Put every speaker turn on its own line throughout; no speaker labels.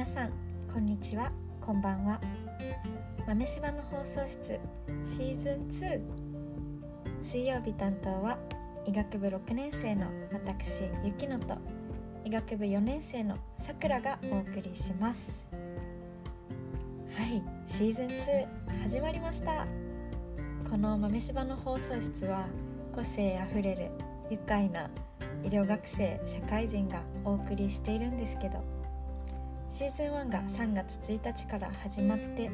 皆さんこんにちは。こんばんは。豆柴の放送室シーズン2水曜日担当は医学部6年生の私雪乃と医学部4年生のさくらがお送りします。はいシーズン2始まりました。この豆柴の放送室は個性あふれる愉快な医療学生社会人がお送りしているんですけどシーズン1が3月1日から始まって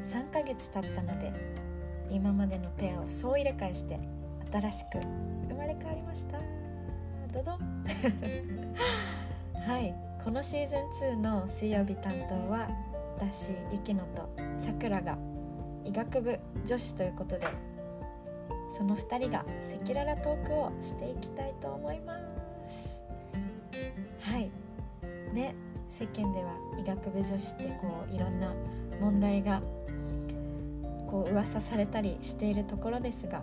3ヶ月経ったので今までのペアを総入れ替えして新しく生まれ変わりました。ドドン。はい。このシーズン2の水曜日担当は私雪乃とさくらが医学部女子ということでその2人が赤裸々トークをしていきたいと思います。はい。ね。世間では医学部女子ってこういろんな問題がこう噂されたりしているところですが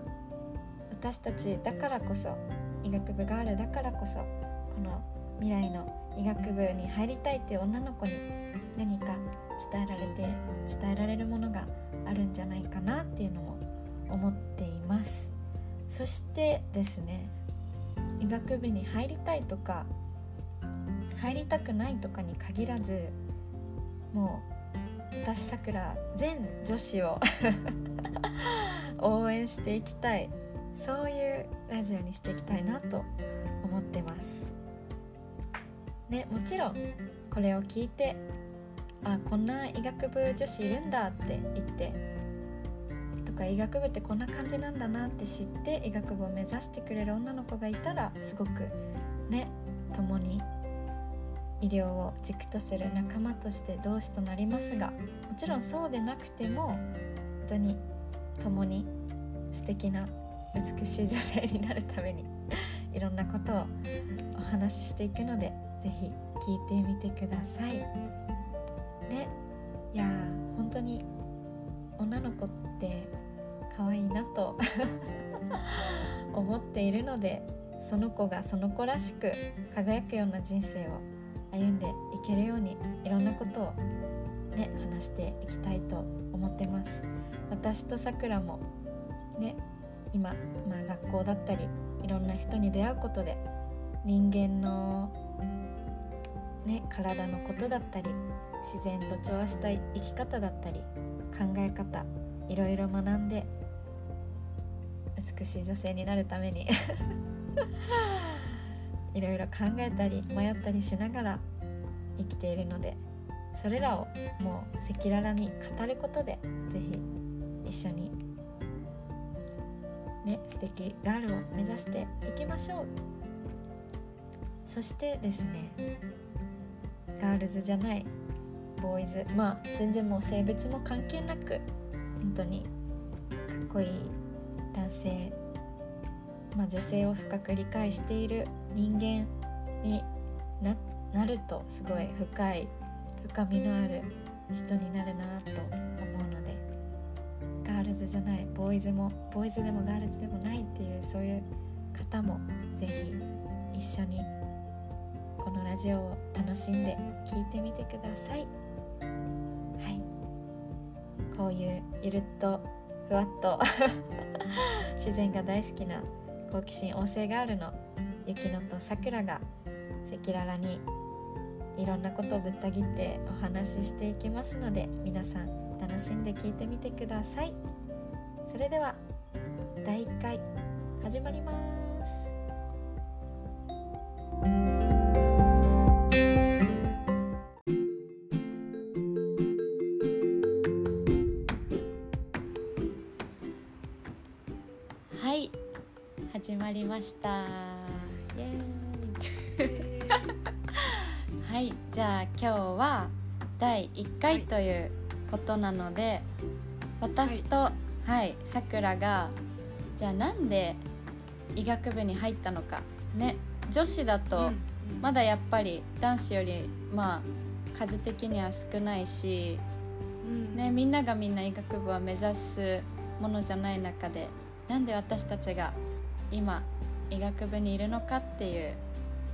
私たちだからこそ医学部があるだからこそこの未来の医学部に入りたいっていう女の子に何か伝えられて伝えられるものがあるんじゃないかなっていうのも思っています。そしてですね医学部に入りたいとか入りたくないとかに限らずもう私さくら全女子を応援していきたい。そういうラジオにしていきたいなと思ってます。ねもちろんこれを聞いてあこんな医学部女子いるんだって言ってとか医学部ってこんな感じなんだなって知って医学部を目指してくれる女の子がいたらすごくね共に医療を軸とする仲間として同志となりますがもちろんそうでなくても本当に共に素敵な美しい女性になるために いろんなことをお話ししていくので是非聞いてみてください。ねいや本当に女の子って可愛いなと 思っているのでその子がその子らしく輝くような人生を歩んでいけるようにいろんなことをね話していきたいと思ってます。私とさくらもね今、まあ、学校だったりいろんな人に出会うことで人間のね体のことだったり自然と調和した生き方だったり考え方いろいろ学んで美しい女性になるために。いろいろ考えたり迷ったりしながら生きているのでそれらをもう赤裸々に語ることで是非一緒にね素敵ガールを目指していきましょう。そしてですねガールズじゃないボーイズまあ全然もう性別も関係なく本当にかっこいい男性まあ、女性を深く理解している人間にななるとすごい深い深みのある人になるなと思うのでガールズじゃないボーイズもボーイズでもガールズでもないっていうそういう方も是非一緒にこのラジオを楽しんで聞いてみてください。はいこういうゆるっとふわっと 自然が大好きな好奇心旺盛ガールの雪乃とさくらが赤裸々にいろんなことをぶった切ってお話ししていきますので皆さん楽しんで聞いてみてください。それでは第1回始まります。はい始まりました。今日は第1回ということなので私とはいさくらがじゃあなんで医学部に入ったのか。ね女子だとまだやっぱり男子よりまあ数的には少ないし、ね、みんながみんな医学部を目指すものじゃない中でなんで私たちが今医学部にいるのかっていう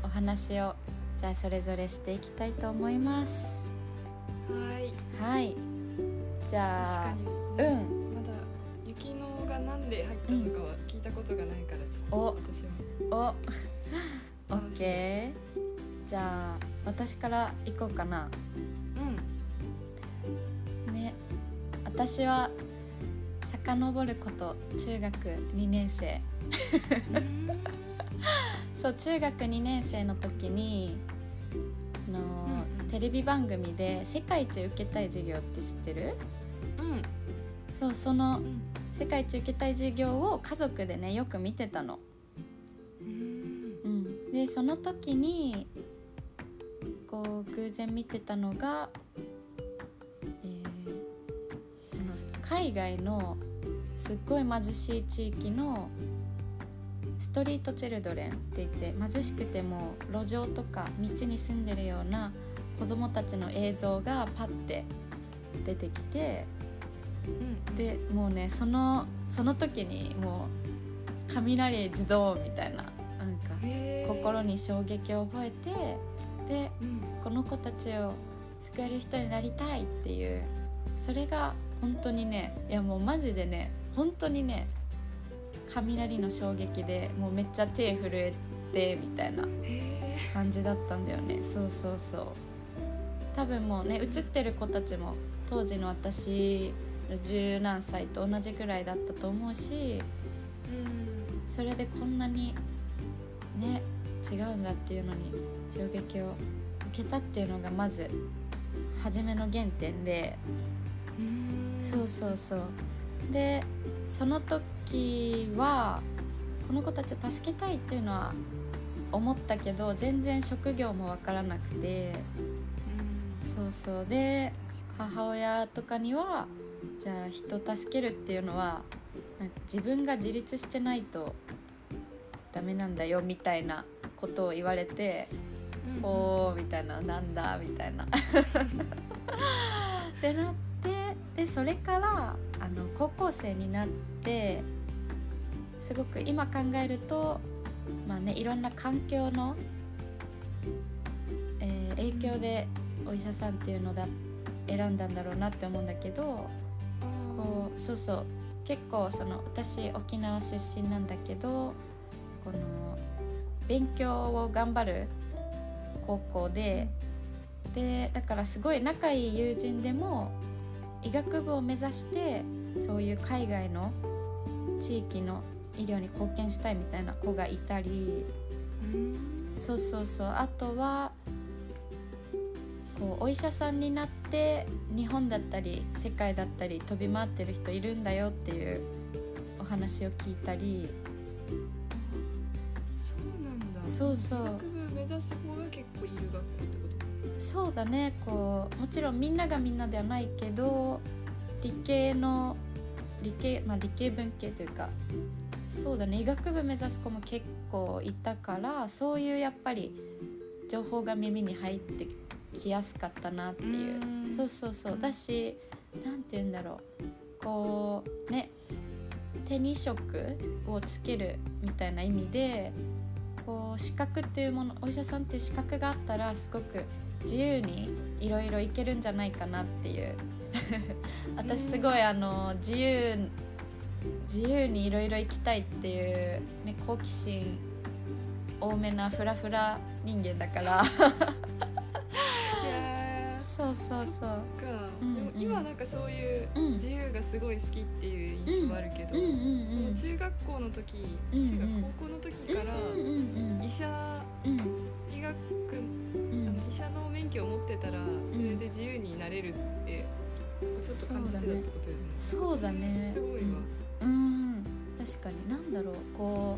お話をじゃあそれぞれしていきたいと思います。
はい。
はい。じ
確
ゃあうん。
まだ雪のがなんで入ったのかは聞いたことがないからちょ
お
っと私も。
お。ッケー。じゃあ私から行こうかな。
うん。
ね。私は遡ること中学2年生そう中学2年生の時にあの、
うんうん。
テレビ番組で「世界一受けたい授業」って知ってる？
うん。
そうその
うん。
世界一受けたい授業を家族でねよく見てたの。
うん。
うん、でその時にこう偶然見てたのが、えーあの海外のすっごい貧しい地域のストリートチルドレンって言って貧しくても路上とか道に住んでるような子供たちの映像がパッて出てきて
うん。
でもうねそのその時にもう雷自動みたいななんか心に衝撃を覚えてで
うん。
この子たちを救える人になりたいっていうそれが本当にねいやもうマジでね本当にね雷の衝撃でもうめっちゃ手震えてみたいな
へ
感じだったんだよね。そうそうそう。多分もうね映ってる子たちも当時の私の十何歳と同じくらいだったと思うし
ーうん。
それでこんなにね違うんだっていうのに衝撃を受けたっていうのがまず初めの原点で。
うん。
そうそうそうでその時はこの子たちを助けたいっていうのは思ったけど全然職業も分からなくてそうそう。で母親とかにはじゃあ人助けるっていうのは自分が自立してないとダメなんだよみたいなことを言われて
うん
おーみたいななんだみたいな。ってなって でそれからあの高校生になってすごく今考えるとまあねいろんな環境の、えー影響でお医者さんっていうのだ選んだんだろうなって思うんだけどこうそうそう。結構その私沖縄出身なんだけどこの勉強を頑張る高校ででだからすごい仲いい友人でも医学部を目指してそういう海外の地域の医療に貢献したいみたいな子がいたり。
うん。
そうそうそう。あとはこうお医者さんになって日本だったり世界だったり飛び回ってる人いるんだよっていうお話を聞いたり。
そうなんだ。
そうそう。
医学部目指す子が結構いる学校ってこ
そうだね。こうもちろんみんながみんなではないけど理系の理系まあ理系文系というかそうだね。医学部目指す子も結構いたからそういうやっぱり情報が耳に入ってきやすかったなっていう。
うん。
そうそうそう。だしなんて言うんだろう。こうね手に職をつけるみたいな意味でこう資格っていうものお医者さんっていう資格があったらすごく自由にいろいろいけるんじゃないかなっていう。私すごいあの自由自由にいろいろ行きたいっていう、ね、好奇心多めなフラフラ人間だから。そうそうそう。
か、
うん
でも今なんかそういう
うん。
自由がすごい好きっていう印象はあるけど、
うんうん
その
うん。
中学校の時、
うんうん。
中学高校の時から
うんうん。
医者
うん。
医学、
うん。
あの医者の免許を持ってたらそれで自由になれるってちょっと感じてたってことだよね。
そうだね
すごいわ。
うん。確かになんだろう。こ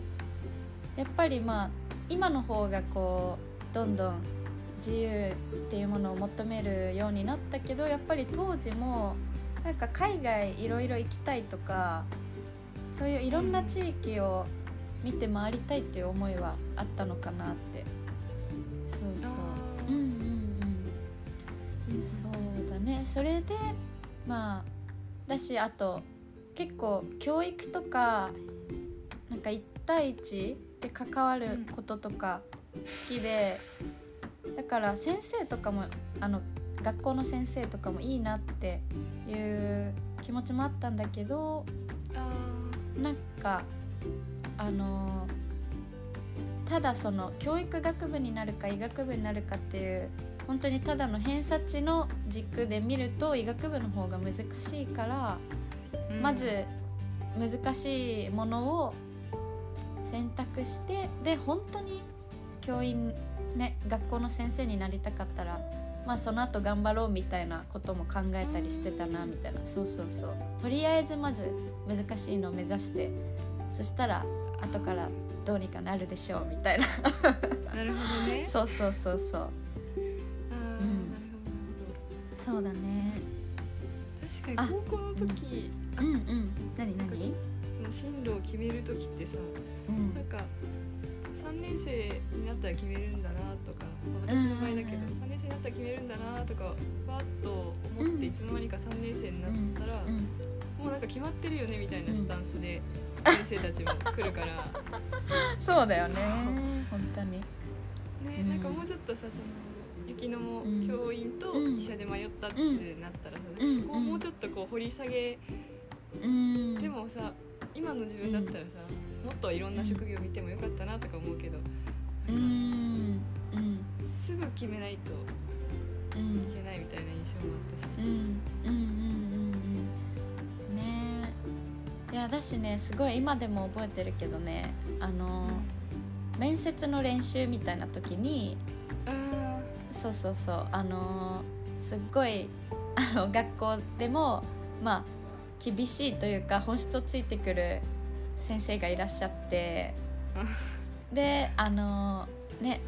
うやっぱりまあ今の方がこうどんどん自由っていうものを求めるようになったけどやっぱり当時もなんか海外いろいろ行きたいとかそういういろんな地域を見て回りたいっていう思いはあったのかなって。そうそうそれでまあだしあと結構教育とかなんか1対1で関わることとか好きで、だから先生とかもあの学校の先生とかもいいなっていう気持ちもあったんだけど
あ
なんかあのただその教育学部になるか医学部になるかっていう本当にただの偏差値の軸で見ると医学部の方が難しいから、
ー
まず難しいものを選択してで本当に教員ね学校の先生になりたかったらまあその後頑張ろうみたいなことも考えたりしてたなみたいな。そうそうそう。とりあえずまず難しいのを目指してそしたら後からどうにかなるでしょうみたいな。
なるほどね。
そうそうそうそうそうだね。
確かに高校の時
うんうん。何何？
その進路を決める時ってさ
うん。
なんか3年生になったら決めるんだなとかまあ私の場合だけど
うんうんうん
3年生になったら決めるんだなとかわっと思って
うん
いつの間にか3年生になったら
うん
もうなんか決まってるよねみたいなスタンスで 先生たちも来るから。
そうだよね。本当に。
ね
うん。
なんかもうちょっとさその雪乃も
うん。
教員と医者で迷ったってなったらさ
うん。
そこをもうちょっとこう掘り下げ
うん。
でもさ今の自分だったらさもっといろんな職業見てもよかったなとか思うけどん。すぐ決めないと
うん。
いけないみたいな印象もあったし。
うん。うん。うん。うん。うんね。えいやだしねすごい今でも覚えてるけどねあの、面接の練習みたいな時に
あ
そうそうそう。あのすっごいあの学校でもまあ厳しいというか本質をついてくる先生がいらっしゃって。であのね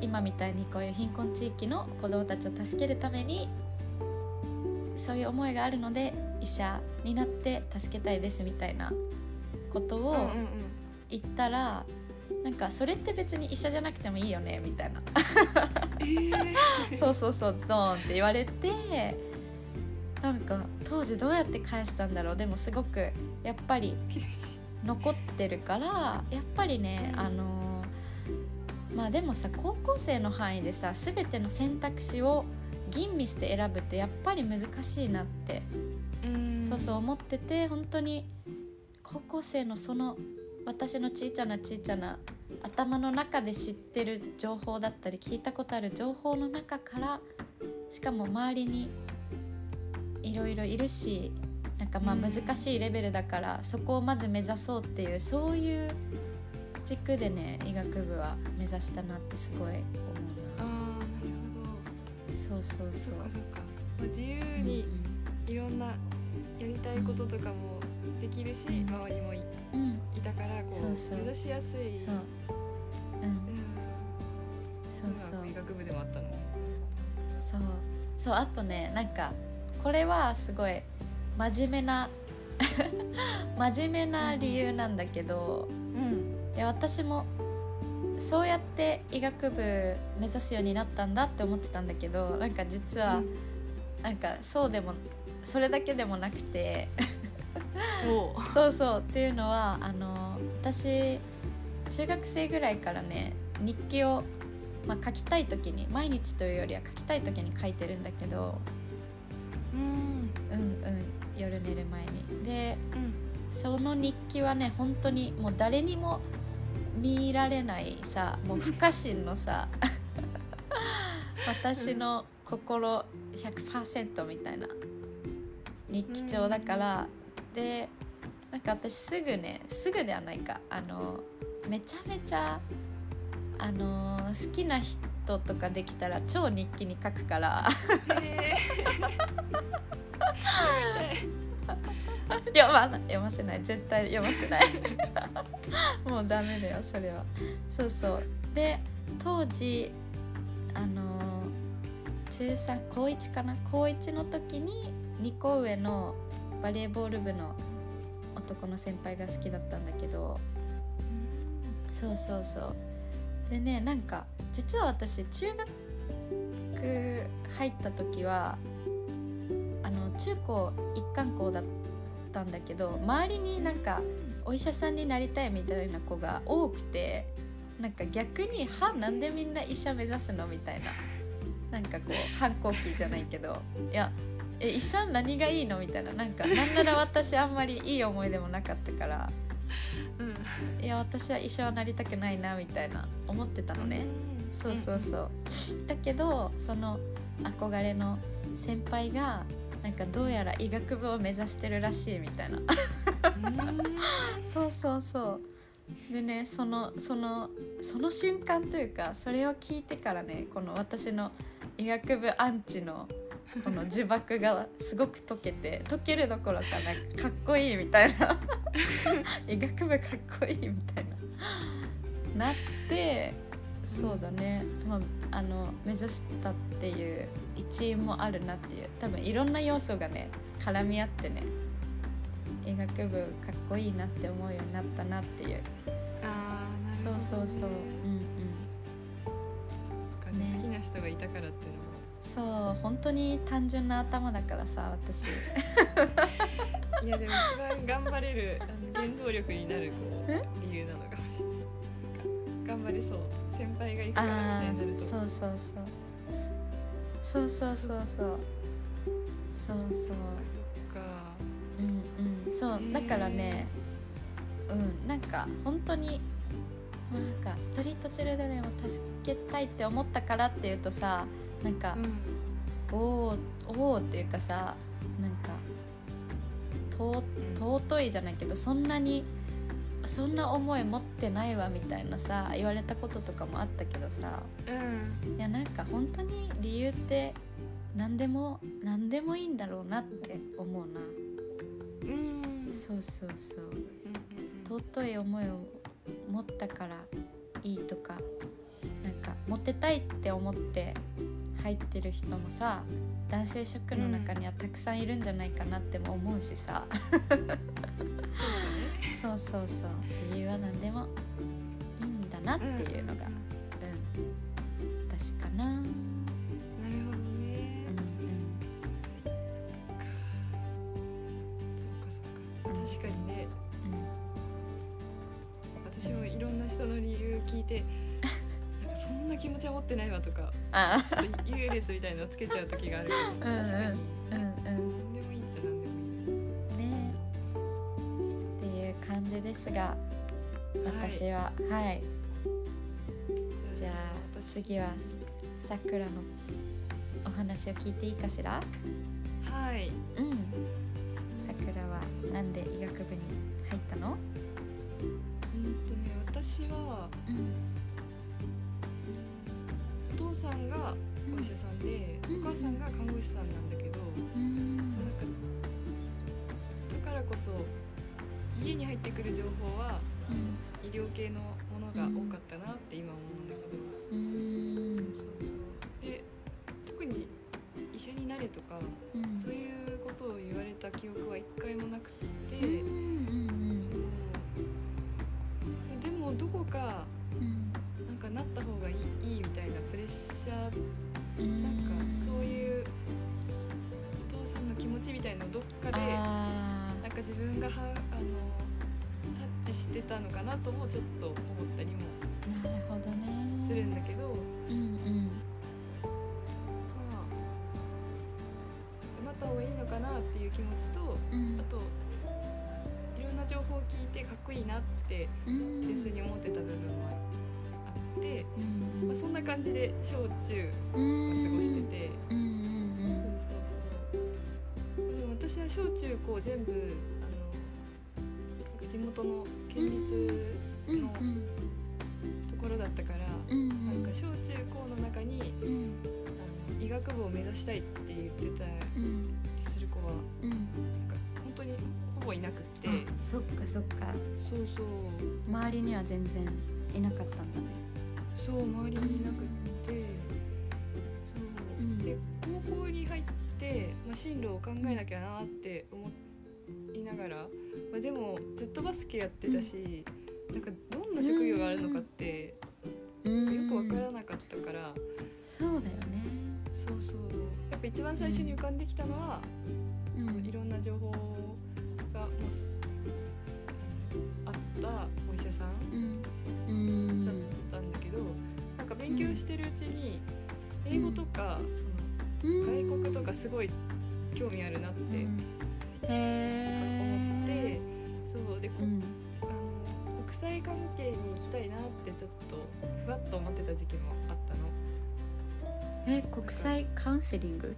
今みたいにこういう貧困地域の子どもたちを助けるためにそういう思いがあるので医者になって助けたいですみたいなことを
うんうんうん。
言ったら、なんかそれって別に医者じゃなくてもいいよねみたいな。そうそうそうドーンって言われてなんか当時どうやって返したんだろう。でもすごくやっぱり残ってるからやっぱりねあのまあでもさ高校生の範囲でさ全ての選択肢を吟味して選ぶってやっぱり難しいなって、
うん。
そうそう思ってて本当に高校生のその私のちいちゃなちいちゃな頭の中で知ってる情報だったり聞いたことある情報の中からしかも周りにいろいろいるしなんかまあ
うん。
難しいレベルだから、そこをまず目指そうっていうそういう軸でね医学部は目指したなってすごい思うな。
ああなる
そうそうそ
ほどそうっかそっか、まあ、自由にいろんなやりたいこととかもできるし、
うん。
周りもい
うん、うん、
いたからこう
そうそう。
目指しやすい。
そう、うん、
うん。
そうそう。
医学部でもあったの。ね
そう。そうあとねなんかこれはすごい真面目な 真面目な理由なんだけど
うん。
いや私もそうやって医学部目指すようになったんだって思ってたんだけどなんか実は、なんかそうでもそれだけでもなくてそうそうっていうのはあの私中学生ぐらいからね日記を、まあ、書きたい時に毎日というよりは書きたい時に書いてるんだけど
うん。
うんうん夜寝る前に。で
うん。
その日記はね本当にもう誰にも見られないさもう不可侵のさ 私の心100%みたいな日記帳だからでなんか私すぐねすぐではないかあのめちゃめちゃあの好きな人とかできたら超日記に書くから。
へ
読ま読ませない。絶対読ませない。もうダメだよそれは。そうそう。で当時あの中3高1かな？高1の時に2個上のバレーボール部の男の先輩が好きだったんだけどそうそうそうでねなんか実は私中学入った時はあの中高一貫校だったんだけど周りになんかお医者さんになりたいみたいな子が多くてなんか逆に「はなんでみんな医者目指すの?」みたいななんかこう反抗期じゃないけどいやえ医者何がいいの？みたいな。なんか なんなら私あんまりいい思い出もなかったから。
うん。
いや私は医者はなりたくないなみたいな思ってたのね、そうそうそう。だけどその憧れの先輩がなんかどうやら医学部を目指してるらしいみたいな。
うん
そうそうそう。でねそのそのその瞬間というかそれを聞いてからねこの私の医学部アンチのこの呪縛がすごく解けて解けるどころかなんかかっこいいみたいな。医学部かっこいいみたいな。なってそうだね、まあ、あの目指したっていう一因もあるなっていう。多分いろんな要素がね絡み合ってね。医学部かっこいいなって思うようになったなっていう。
あーなるほど
そうそうそう。うんうん。
ね。好きな人がいたからって
そう本当に単純な頭だからさ私。
いやでも一番頑張れるあの原動力になるこう理由なのかもしれない頑張れそう。先輩が行くからみたいになると。
そうそうそう。そうそうそう。そうそうそう。そうんうん。そうだからねうんなんか本当にまあなんかストリートチルドレンを助けたいって思ったからっていうとさなんか、
うん。
おおっていうかさなんかと尊いじゃないけどそんなにそんな思い持ってないわみたいなさ言われたこととかもあったけどさ
うん。
いやなんか本当に理由って何でも何でもいいんだろうなって思うな。
うん。
そうそうそう。
うんうん
尊い思いを持ったからいいとかなんかモテたいって思って入ってる人もさ男性職の中にはたくさんいるんじゃないかなっても思うしさ、そうそうそう。理由は何でもいいんだなっていうのが、うん私かな。うん
なるほどね。そっかそっか。確かにね。
うん。うん
私もいろんな人の理由聞いてなんかそんな気持ちは持ってないわとか
あ。
ちょっと優劣みたいのをつけちゃう時があるけど確かに。
うんうん
何でもいいっちゃ何でもいい
ね。っていう感じですが私
はい。
ははい。じゃあ
私
次はさくらのお話を聞いていいかしら？
はい。
うん。さくらはなんで医学部に入ったの？
うんとね私は
うん
お父さんがお医者さんで、
うん。
お母さんが看護師さんなんだけど、
うん。
なんかだからこそ家に入ってくる情報は医療系のものが多かったなって今思うなともちょっと思ったりも
ーなるほどね。
するんだけど、
うんうん。
まあなった方がいいのかなっていう気持ちと
うん。
あといろんな情報を聞いてかっこいいなって
うん。
純粋に思ってた部分もあって、
うん
まあ、そんな感じで小中
うん
は過ごしてて。
うん。うん
そうそうそう。でも私は小中高全部あ地元の県立
うん
のところだったから、
うん
なんか小中高の中に
うん。
あの医学部を目指したいって言ってたり
うん。
する子は
うん。
なんか本当にほぼいなくって。
あそっかそっか。
そうそう。
周りには全然いなかったんだね。
そう周りにいなくって。そう、
うん。
で高校に入って、まあ、進路を考えなきゃなって思いながら、まあ、でもずっとバスケやってたし、なんかどんな職業があるのかって
うん。
よくわからなかったから、
そうだよね。
そうそう。やっぱ一番最初に浮かんできたのは、
うん。
いろんな情報がもうすあったお医者さん
うん。うん。
だったんだけど、なんか勉強してるうちに英語とかその外国とかすごい興味あるなって
うん
思って、
へ
そうで、こ
ーうん。
あの国際関係に行きたいなってちょっとふわっと思ってた時期もあったの。
え国際カウンセリング？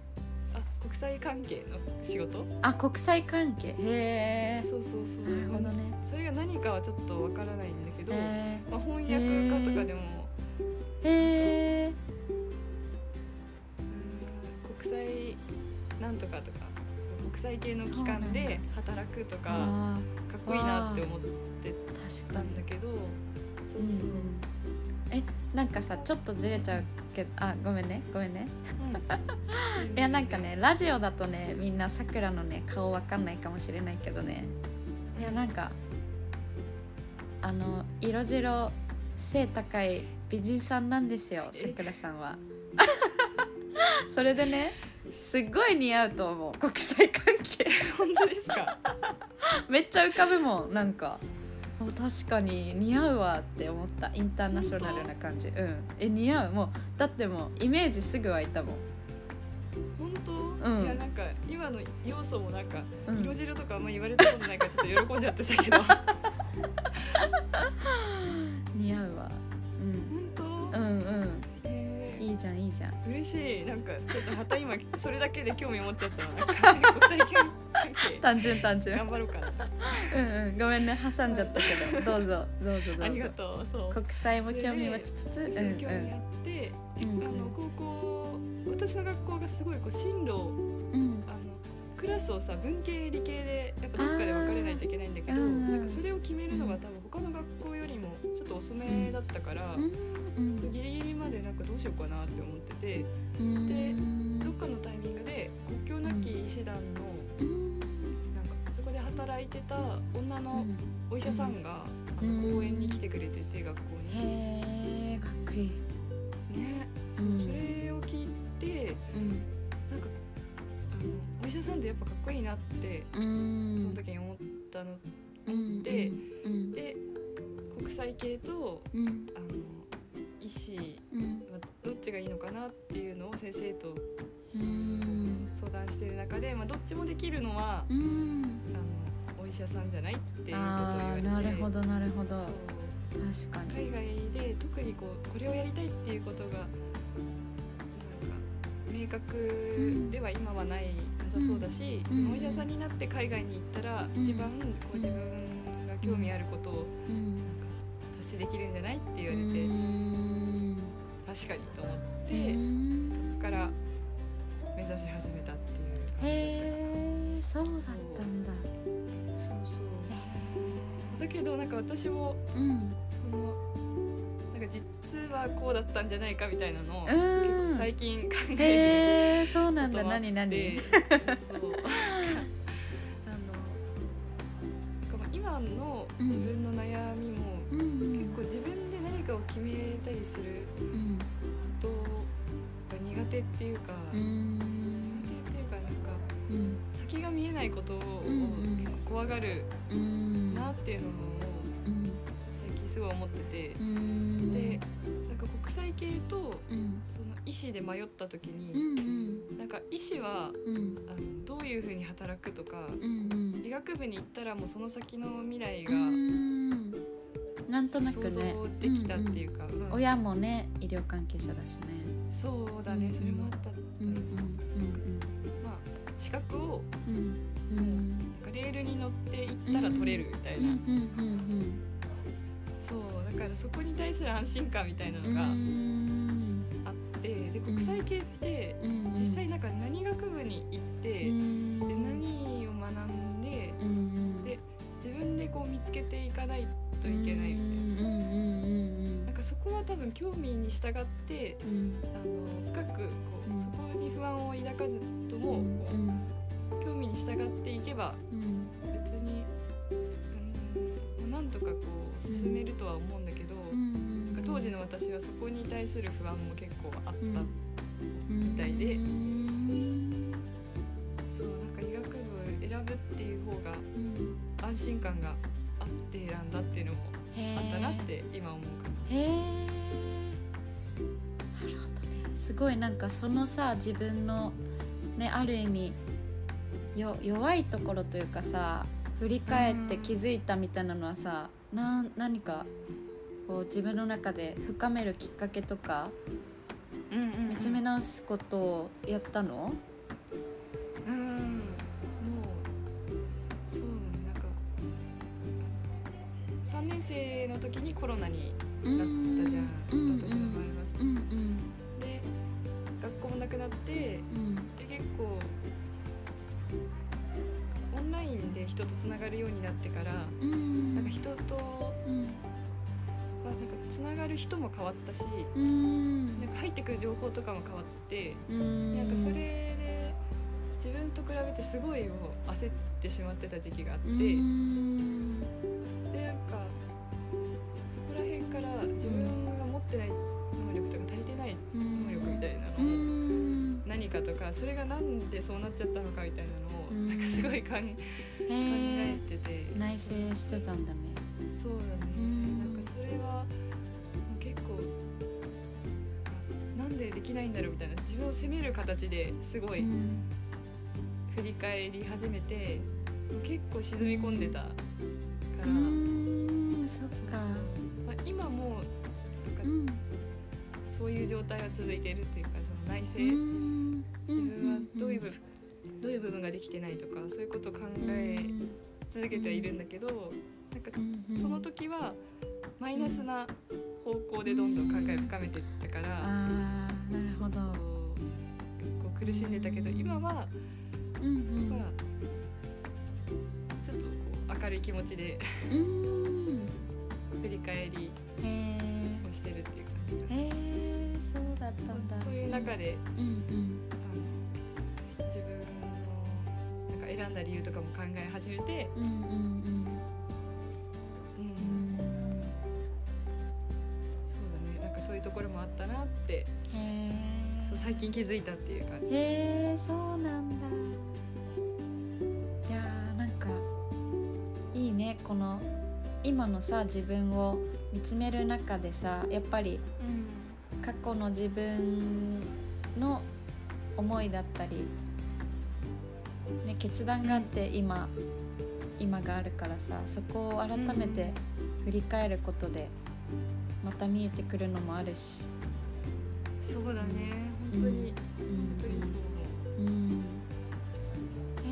あ国際関係の仕事？
あ国際関係。へえ
そうそうそう。
なるほどね。
それが何かはちょっとわからないんだけど、
へ
まあ、翻訳家とかでも、
えへえ
うん国際なんとかとか国際系の機関
そう
で働くとかか
あ
っこいいなって思ってたんだけどそう
う。んうん
そう、
えなんかさちょっとずれちゃうけどあごめんね。ごめんね。
うん
いやなんかねラジオだとねみんなさくらのね顔わかんないかもしれないけどね。いやなんかあの色白背高い美人さんなんですよ
え？
さくらさんは。それでねすっごい似合うと思う。国際関係。
本当ですか？
めっちゃ浮かぶもんなんか。お確かに似合うわって思った。インターナショナルな感じ。うん。え似合う？もうだってもうイメージすぐ湧いたもん。
本当、
うん。
いやなんか今の要素もなんか、
うん。
色白とかあんま言われたことないからちょっと喜んじゃってたけど
じゃんいいじゃん。
嬉しい。なんかちょっとまた今それだけで興味持っちゃったわなんか国際関係
単純単純。
頑張ろうかな。
うんうんごめんね挟んじゃったけど。どうぞどうぞどうぞ。
ありがとう。そう。
国際も興味持ちつつ。うん
そういう興味あって、で
うん。
あの高校私の学校がすごいこう進路クラスをさ文系理系でやっぱどっかで分かれないといけないんだけど、
うんうん。
なんかそれを決めるのが多分他の学校よりもちょっと遅めだったから、
うんうん
ギリギリまでなんかどうしようかなって思ってて
うん
でどっかのタイミングで国境なき医師団の
うん。
なんかそこで働いてた女のお医者さんがあ
うん
の講演に来てくれてて学校に。
へえかっこいい。
ね、そう
うん。
それを聞いて医者さんってやっぱかっこいいなって
うん。
その時に思ったの、
うん
で国際系と
うん。
あの医師
うん。
はどっちがいいのかなっていうのを先生と
うん。
相談してる中で、まあ、どっちもできるのは
うん。
あのお医者さんじゃないっていうことを言
あ
われて
ーなるほどなるほど。確かに。
海外で特にこうこれをやりたいっていうことがなんか明確では今はない、なさそうだし、
うん。
そのお医者さんになって海外に行ったら
うん。
一番こう自分が興味あることを
うん。
なんか達成できるんじゃないって言われて、
うん。
確かにと思っ
う
て、
ん。
そこから目指し始めたっていう感じ
へえそうだったんだ。
そう。そう
へ
だけどなんか私もその実はこうだったんじゃないかみたいなのを最近考えて
へえそうなんだ。何何？
そうそう。今の自分の悩みも、
うん
結構自分で何かを決めたりする
うん
ことが苦手っていうか、
う
苦
ん
手っていうかなんか
うん。
先が見えないことを結構怖がる
うん
なっていうのをすごい思ってて、
うん。
でなんか国際系と
うん。
その医師で迷った時
う
に、
ん。
なんか医師は
うん。
あのどういうふうに働くとか、
うんうん。
医学部に行ったらもうその先の未来
う
が
ん。なんとなく
想像
ね
できたっていうか、うん
うん。親もね医療関係者だしね。
そうだね、
うん
それもあった、
うんうん
まあ資格を
うん。うん。うん
なんかレールに乗っていったら取れるみたいな、
うんうん
そうだからそこに対する安心感みたいなのが
ん。
あってで国際系って
うん。
実際なんか何学部に行って、で
うん。
何を学んで
うん
で自分でこう見つけていかないといけないみたいな。なんかそこは多分興味に従って
うん。
あの深くこう、
うん。
そこに不安を抱かずとも、
うん
こう興味に従っていけば
うん。
別に、うん、なんとかこう進めるとは思うんだけど、
うん
なんか当時の私はそこに対する不安も結構あった、
み
たいで
うん
そうなんか医学部選ぶっていう方が
うん
安心感があって選んだっていうのもあったなって今思うかな。
へえなるほどね。すすごいなんかそのさ自分のねある意味よ弱いところというかさ振り返って気づいたみたいなのはさ、な何かこう自分の中で深めるきっかけとか
うんうんうん。
見つめ直すことをやったの、
わったし、
うん。
なんか入ってくる情報とかも変わって、
うん。
なんかそれで自分と比べてすごいもう焦ってしまってた時期があって、
うん。
でなんかそこら辺から自分が持ってない能力とか足りてない能力みたいな
う
のを
ん。
何かとかそれがなんでそうなっちゃったのかみたいなのを
うん。
なんかすごい考えてて。
内省してたんだね。
そうだねきないんだろうみたいな自分を責める形ですごい
うん。
振り返り始めて結構沈み込んでたから、
うん。そ
そうそう
っか
まあ、今もなんか
うん。
そういう状態は続いているっていうかその内省、
うん。
自分はどういう部分どういう部分ができてないとかそういうことを考え続けてはいるんだけどなんかその時はマイナスな方向でどんどん考えを深めていったから、
なるほど。
結構苦しんでたけど今は、
うんうん。
まあ、ちょっとこう明るい気持ちで
うん。
振り返りをしてるっていう感じかな。
へえそうだったんだ。
そういう中で
うんうん。
あの自分のなんか選んだ理由とかも考え始めて、
うんうんうん
いうところもあったなって
へえ
そう最近気づいたっていう感じ。
へえそうなんだ。いやーなんかいいね。この今のさ自分を見つめる中でさやっぱり過去の自分の思いだったり、ね、決断があって今、今があるからさそこを改めて振り返ることでまた見えてくるのもあるし、
そうだね。本当に、
うん。
本当にそう思う
うん、へ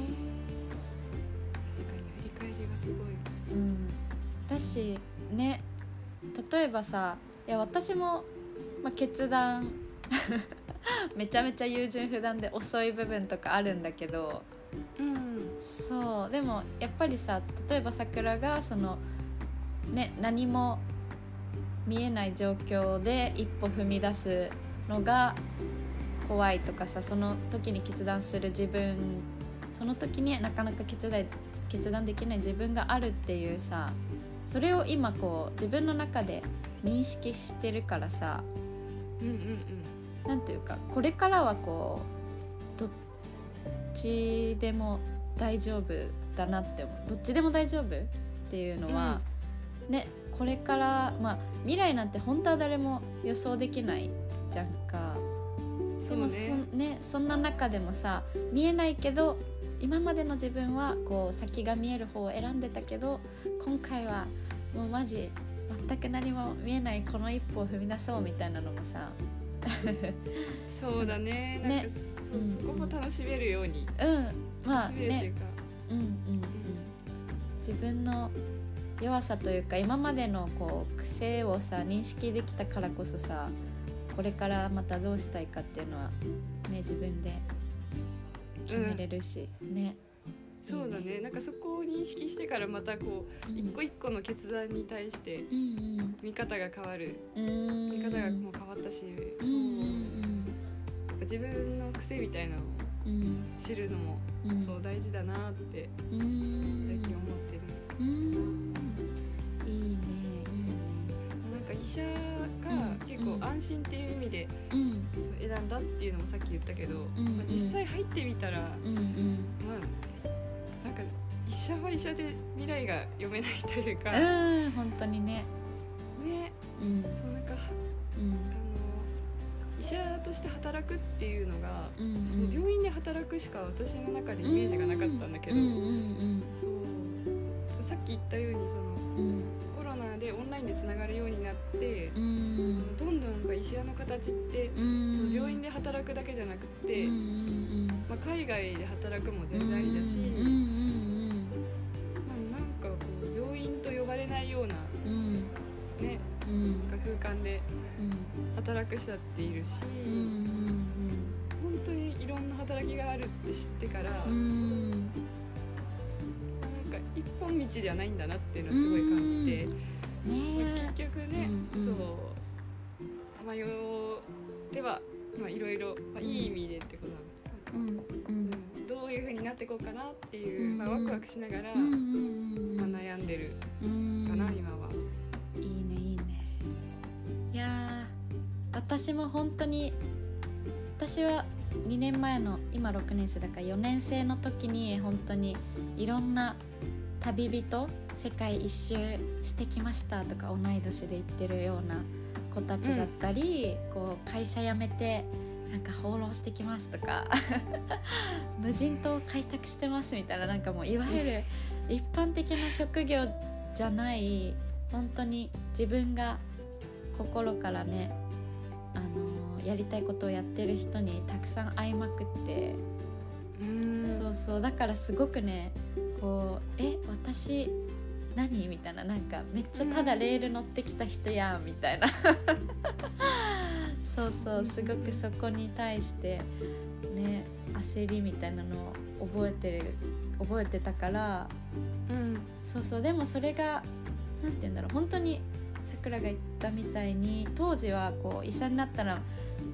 確かに振り返りがすごい。
えうん。だしね例えばさいや私も、まあ、決断。めちゃめちゃ優柔不断で遅い部分とかあるんだけど。
うん。
そう。でもやっぱりさ例えば桜がそのね何も見えない状況で一歩踏み出すのが怖いとかさその時に決断する自分その時になかなか決断決断できない自分があるっていうさそれを今こう自分の中で認識してるからさ
うんうんうん
なんていうかこれからはこうどっちでも大丈夫だなって思う。どっちでも大丈夫っていうのは、ねこれからまあ未来なんて本当は誰も予想できないじゃんか。でもそ,、
ね
ね、そんな中でもさ見えないけど今までの自分はこう先が見える方を選んでたけど今回はもうマジ全く何も見えないこの一歩を踏み出そうみたいなのもさ。
そうだね。なんか
ね
そ,、
うん。
そこも楽しめるように。
うん。まあ
楽しめるってい
ね
うか、
うんうんうん。自分の弱さというか今までのこう癖をさ認識できたからこそさこれからまたどうしたいかっていうのはね自分で決めれるし、ね。
そうだね。なんかそこを認識してからまたこう、
うん。
一個一個の決断に対して
うん
見方が変わる。
うん。うん
見方がもう変わったし、
うん
自分の癖みたいなのを
うん。
知るのも、
うん。
そう大事だなって
うん。
最近思ってる、医者
うん。
が結構安心っていう意味で
うん。
そう選んだっていうのもさっき言ったけど、
うん。
まあ、実際入ってみたら、
うんうん。
まあなんか医者は医者で未来が読めないというか、
うんうん本当にね。
ね。
うん。
そうなんかあ
うん。
の医者として働くっていうのが、
うん
もう病院で働くしか私の中でイメージがなかったんだけど、
うんうん。
そう。さっき言ったようにその
うん
でオンラインでつながるようになって、
うん。
どんどんやっぱ医者の形って、
うん。
病院で働くだけじゃなくって、まあ、海外で働くも全然ありだし、
うんうん
まあ、なんかこう病院と呼ばれないような、ね、
うん。
なんか空間で
うん。
働く人だっているし、本当にいろんな働きがあるって知ってから、一本道ではないんだなっていうのをすごい感じて、まあ
ね
結局ね、
うんうん。
そう。玉代ではまあいろいろ、まあ、いい意味でってことなの、
うんう
うん。んどういう風になっていこうかなっていう、
うん
まあ、ワクワクしながら、
うんうん
まあ、悩んでる
うん
かな、今は。
いいねいいね。いやー私も本当に私は2年前の今6年生だから4年生の時に本当にいろんな旅人世界一周してきましたとか同い年で言ってるような子たちだったり、こう会社辞めてなんか放浪してきますとか 無人島を開拓してますみたいななんかもういわゆる一般的な職業じゃない本当に自分が心からね、あのーやりたいことをやってる人にたくさん会いまくって、
うん。
そうそうだからすごくねこう「え私何?」みたいな。なんかめっちゃただレール乗ってきた人やんみたいな。そうそう。すごくそこに対してね焦りみたいなのを覚えてる覚えてたから。
うん。
そうそう。でもそれがなんて言うんだろう。本当にさくらが言ったみたいに当時はこう医者になったら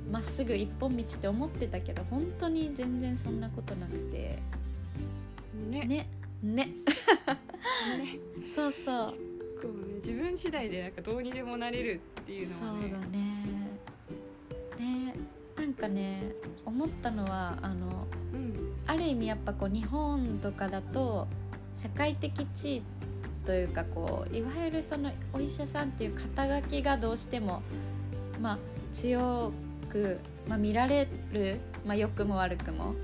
まっすぐ一本道って思ってたけど本当に全然そんなことなくて。
ね。ね。
ね。ねそうそう。
こうね自分次第でなんかどうにでもなれるっていう
そう
のはね。
だね。ねなんかね思ったのはあの
うん。
ある意味やっぱこう日本とかだと社会的地位というかこういわゆるそのお医者さんっていう肩書きがどうしてもまあ強く、まあ、見られる、まあ、良くも悪くも。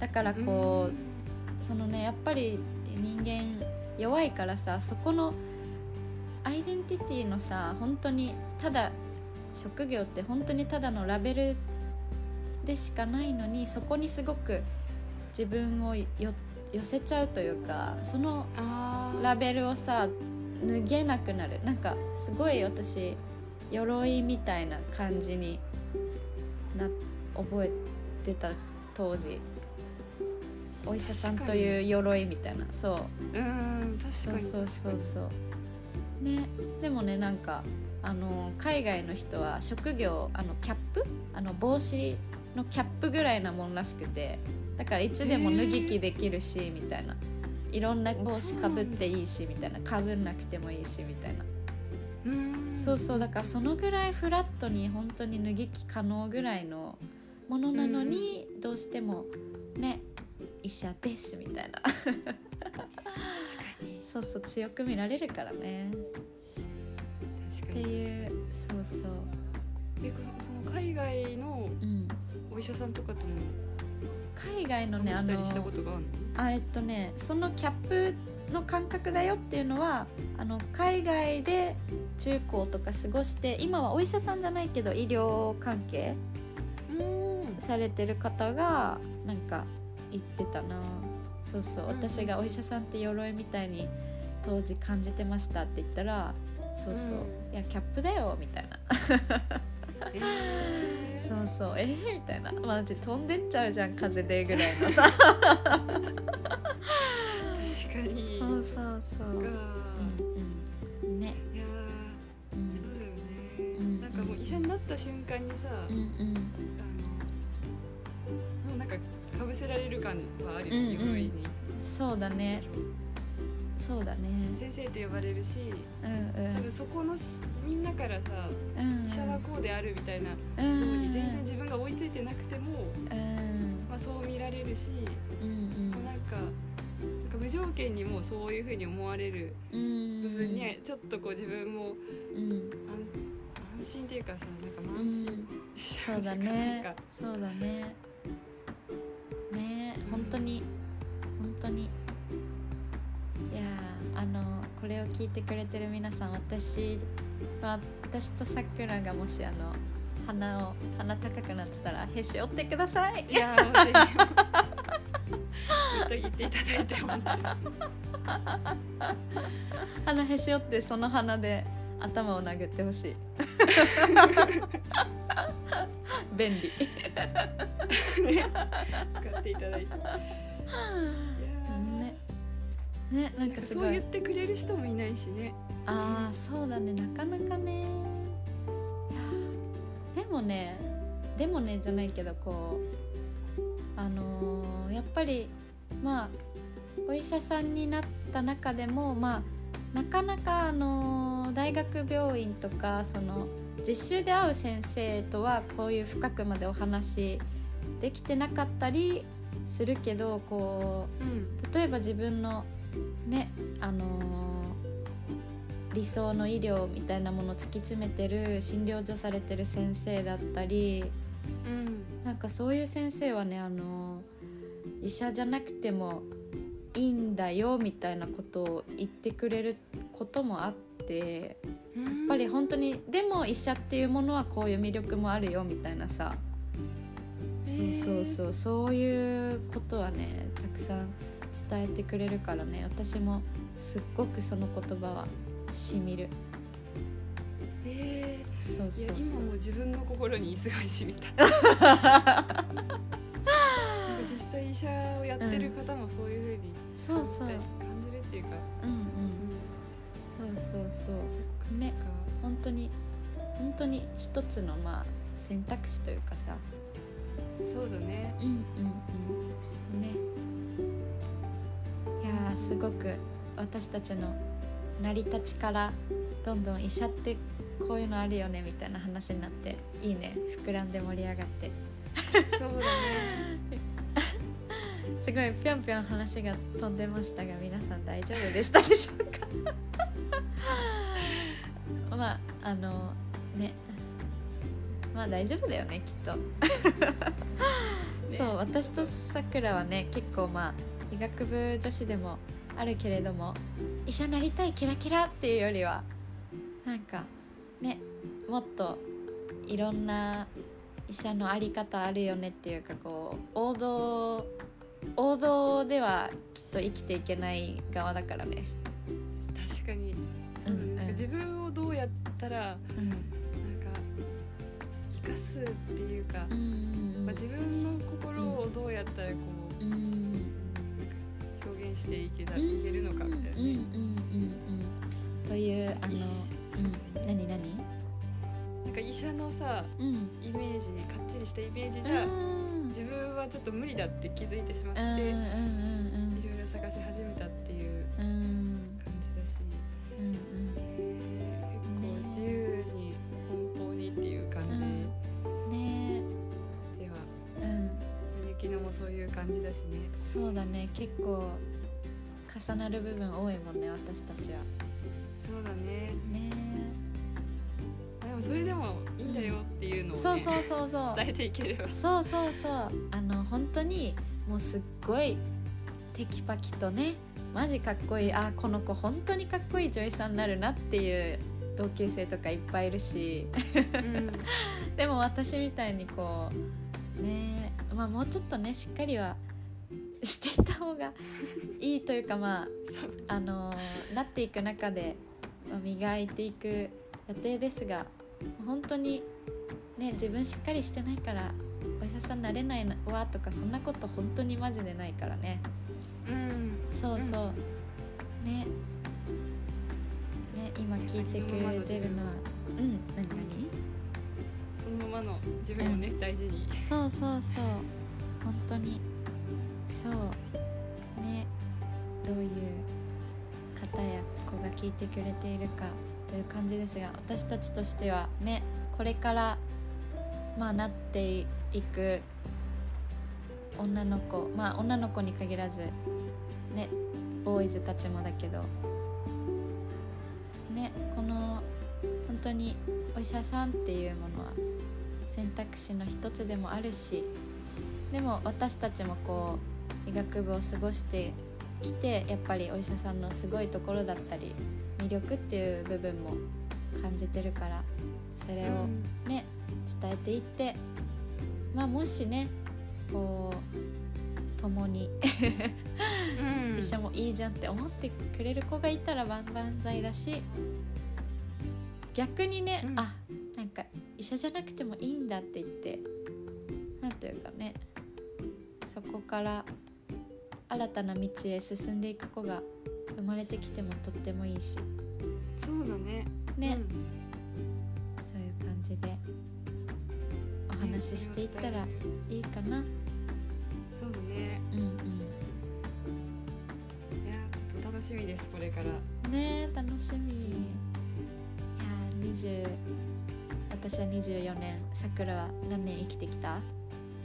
だからこう、そのねやっぱり人間弱いからさそこのアイデンティティのさ本当にただ職業って本当にただのラベルでしかないのにそこにすごく自分をよ寄せちゃうというかそのラベルをさ脱げなくなる。なんかすごい私鎧みたいな感じにな覚えてた当時お医者さんという鎧みたいな。そう。
うん確かに。
そうそうそうそう。ね。でもねなんかあの海外の人は職業あのキャップ？あの帽子のキャップぐらいなもんらしくてだからいつでも脱ぎ着できるしみたいな。いろんな帽子かぶっていいしみたいな。かぶんなくてもいいしみたいな。
うん。
そうそう。だからそのぐらいフラットに本当に脱ぎ着可能ぐらいのものなのにどうしてもね医者ですみたいな。
確かに。
そうそう強く見られるからね。って
確かに。
いうそうそう。
えその海外の
うん。
お医者さんとかとも
海外のねあの
話したりしたことがあるの
あえっとねそのキャップの感覚だよっていうのはあの海外で中高とか過ごして今はお医者さんじゃないけど医療関係
うん。
されてる方がなんか言ってたな。そうそう。
うん
私がお医者さんって鎧みたいに当時感じてましたって言ったらそうそう、
うん。
いやキャップだよみたいな。
えー。
そうそう。えー、みたいな。マジ飛んでっちゃうじゃん風でぐらいのさ。
確かに。
そうそうそう、
か。
うんうん、ね、
いやそうん。だよね、
うん。
なんかもう医者になった瞬間にさ、
うんうん。
あのもうなんかかぶせられる感はあるよ、
うんうん
鎧に
そうだね。そうだね。
先生って呼ばれるし
うんうん。
多分そこのみんなからさ
うん
医者はこうであるみたいなに全然自分が追いついてなくても、
うん
まあ、そう見られるし、
うん
もうなんかなんか無条件にもうそういうふうに思われる
うん
部分にちょっとこう自分も
うん。
安心っていうかさなんか満身、
うん そうだね。そうだねね本当に本当に。いやーあのこれを聞いてくれてる皆さん私は私とさくらがもしあの鼻を鼻高くなってたらへし折ってください。
いやー言っていただいて本当に。
鼻へし折ってその鼻で頭を殴ってほしい。便利
使っていただいて。
ね。ねなんかすごい。
そう言ってくれる人もいないしね。
ああそうだね。なかなかね。でもねでもねじゃないけどこうあのーやっぱりまあお医者さんになった中でもまあなかなかあのー大学病院とかその実習で会う先生とはこういう深くまでお話できてなかったりするけどこう
うん。
例えば自分のねあのー理想の医療みたいなものを突き詰めてる診療所されてる先生だったり
うん。
なんかそういう先生はねあのー医者じゃなくてもいいんだよみたいなことを言ってくれることもあって
や
やっぱり本当にでも医者っていうものはこういう魅力もあるよみたいなさそうそうそうそういうことはねたくさん伝えてくれるからね私もすっごくその言葉はしみる。
え
そう
ーいや
そう。そう
今も自分の心にすごい染みたなんか実際医者をやってる方もそういうふうに
そうそう。
感じるっていうか。
うん
うん
うん。そうそうそう。
そっ
ね本当に本当に一つのまあ選択肢というかさ
そうだね。
うんうんうん。ね。いやーすごく私たちの成り立ちからどんどん医者ってこういうのあるよねみたいな話になっていいね。膨らんで盛り上がって。
そうだね。
すごいぴょんぴょん話が飛んでましたが皆さん大丈夫でしたでしょうか？まああのね。まあ大丈夫だよねきっと。
ね
そう私とさくらはね結構まあ医学部女子でもあるけれども医者なりたいキラキラっていうよりはなんかねもっといろんな医者の在り方あるよねっていうかこう王道王道ではきっと生きていけない側だからね。
確かに。そうだね、
うん
なんか自分をどうやったら
うん。
なんか生かすっていうか、
うんうん
まあ、自分の心をどうやったらこう、
うんうん
表現していけたいけるのかみたいなね、
というあの、何何？
なんか医者のさ
うん。
イメージかっちりしたイメージじゃ、
うん。
自分はちょっと無理だって気づいてしまって、いろいろ探し始めたっていう。
うん
感じだし
ね。
そうだね。
結構重なる部分多いもんね私たちは。
そうだね。
ね。
でもそれでもいいんだよっていうのを、ね
そうそうそうそう。
伝えていければ。
そうそうそう。あの本当にもうすっごいテキパキとねマジかっこいいあこの子本当にかっこいい女優さんになるなっていう同級生とかいっぱいいるし。
うん。
でも私みたいにこうねまあもうちょっとねしっかりはしていった方がいいというかまああのなっていく中で、まあ磨いていく予定ですが本当にね自分しっかりしてないからお医者さんになれないわとかそんなこと本当にマジでないからね。
うん。
そうそう、ね。ね今聞いてくれてるのはうん。何何？
その自分をね、大事に。
そうそうそう本当にそうねどういう方や子が聞いてくれているかという感じですが私たちとしてはねこれからまあなっていく女の子まあ女の子に限らずねボーイズたちもだけどねこの本当にお医者さんっていうものは選択肢の一つでもあるしでも私たちもこう医学部を過ごしてきてやっぱりお医者さんのすごいところだったり魅力っていう部分も感じてるからそれをね、伝えていってまあもしねこう共に
うん。
医者もいいじゃんって思ってくれる子がいたら万々歳だし逆にね、
うん。
あ医者じゃなくてもいいんだって言ってなんというかねそこから新たな道へ進んでいく子が生まれてきてもとってもいいし。
そうだね。
ね、
うん。
そういう感じでお話ししていったらいいかな。
そうだね。
うんうん。
いやーちょっと楽しみですこれから。
ねえ楽しみ。いやー20私は24年さくらは何年生きてきた？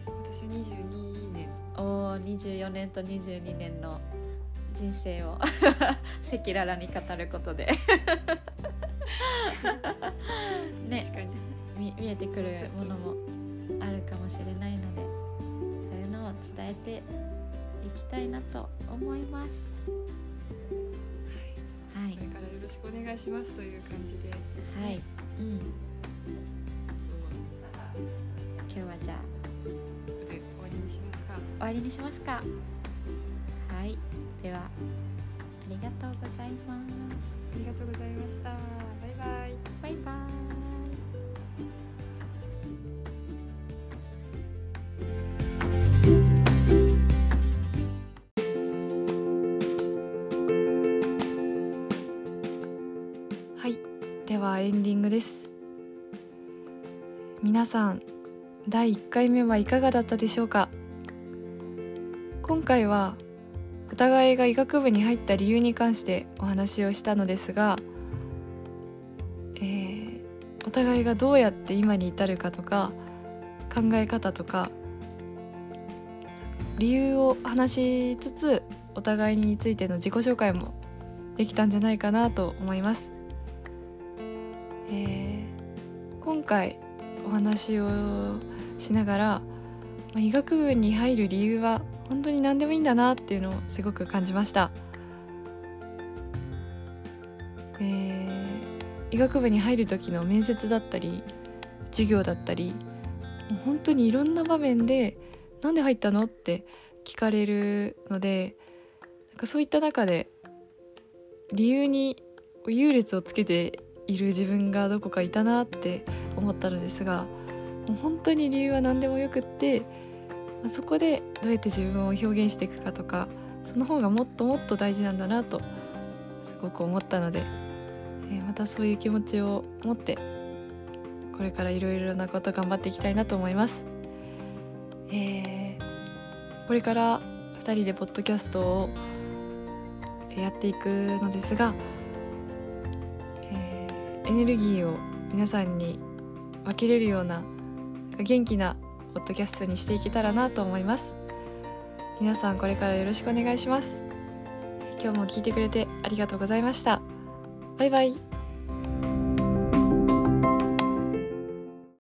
私22年。
おお24年と22年の人生を。赤裸々に語ることで。ね
確かに。
見見えてくるものもあるかもしれないのでそういうのを伝えていきたいなと思います。はい。
これからよろしくお願いしますという感じで。
はい。うんわりにしますか。はい。ではありがとうございます。
ありがとうございました。バイバイ。
バイバイ。
はい。ではエンディングです。皆さん第1回目はいかがだったでしょうか今回はお互いが医学部に入った理由に関してお話をしたのですが、えーお互いがどうやって今に至るかとか考え方とか理由を話しつつお互いについての自己紹介もできたんじゃないかなと思います。えー今回お話をしながら、まあ医学部に入る理由は本当に何でもいいんだなっていうのをすごく感じました。えー医学部に入る時の面接だったり授業だったりもう本当にいろんな場面で「なんで入ったの?」って聞かれるのでなんかそういった中で理由に優劣をつけている自分がどこかいたなって思ったのですがもう本当に理由は何でもよくって、まあそこでどうやって自分を表現していくかとかその方がもっともっと大事なんだなとすごく思ったので、えーまたそういう気持ちを持ってこれからいろいろなこと頑張っていきたいなと思います。えーこれから2人でポッドキャストをやっていくのですが、えーエネルギーを皆さんに分けれるような元気なポッドキャストにしていけたらなと思います。皆さんこれからよろしくお願いします。今日も聞いてくれてありがとうございました。バイバイ。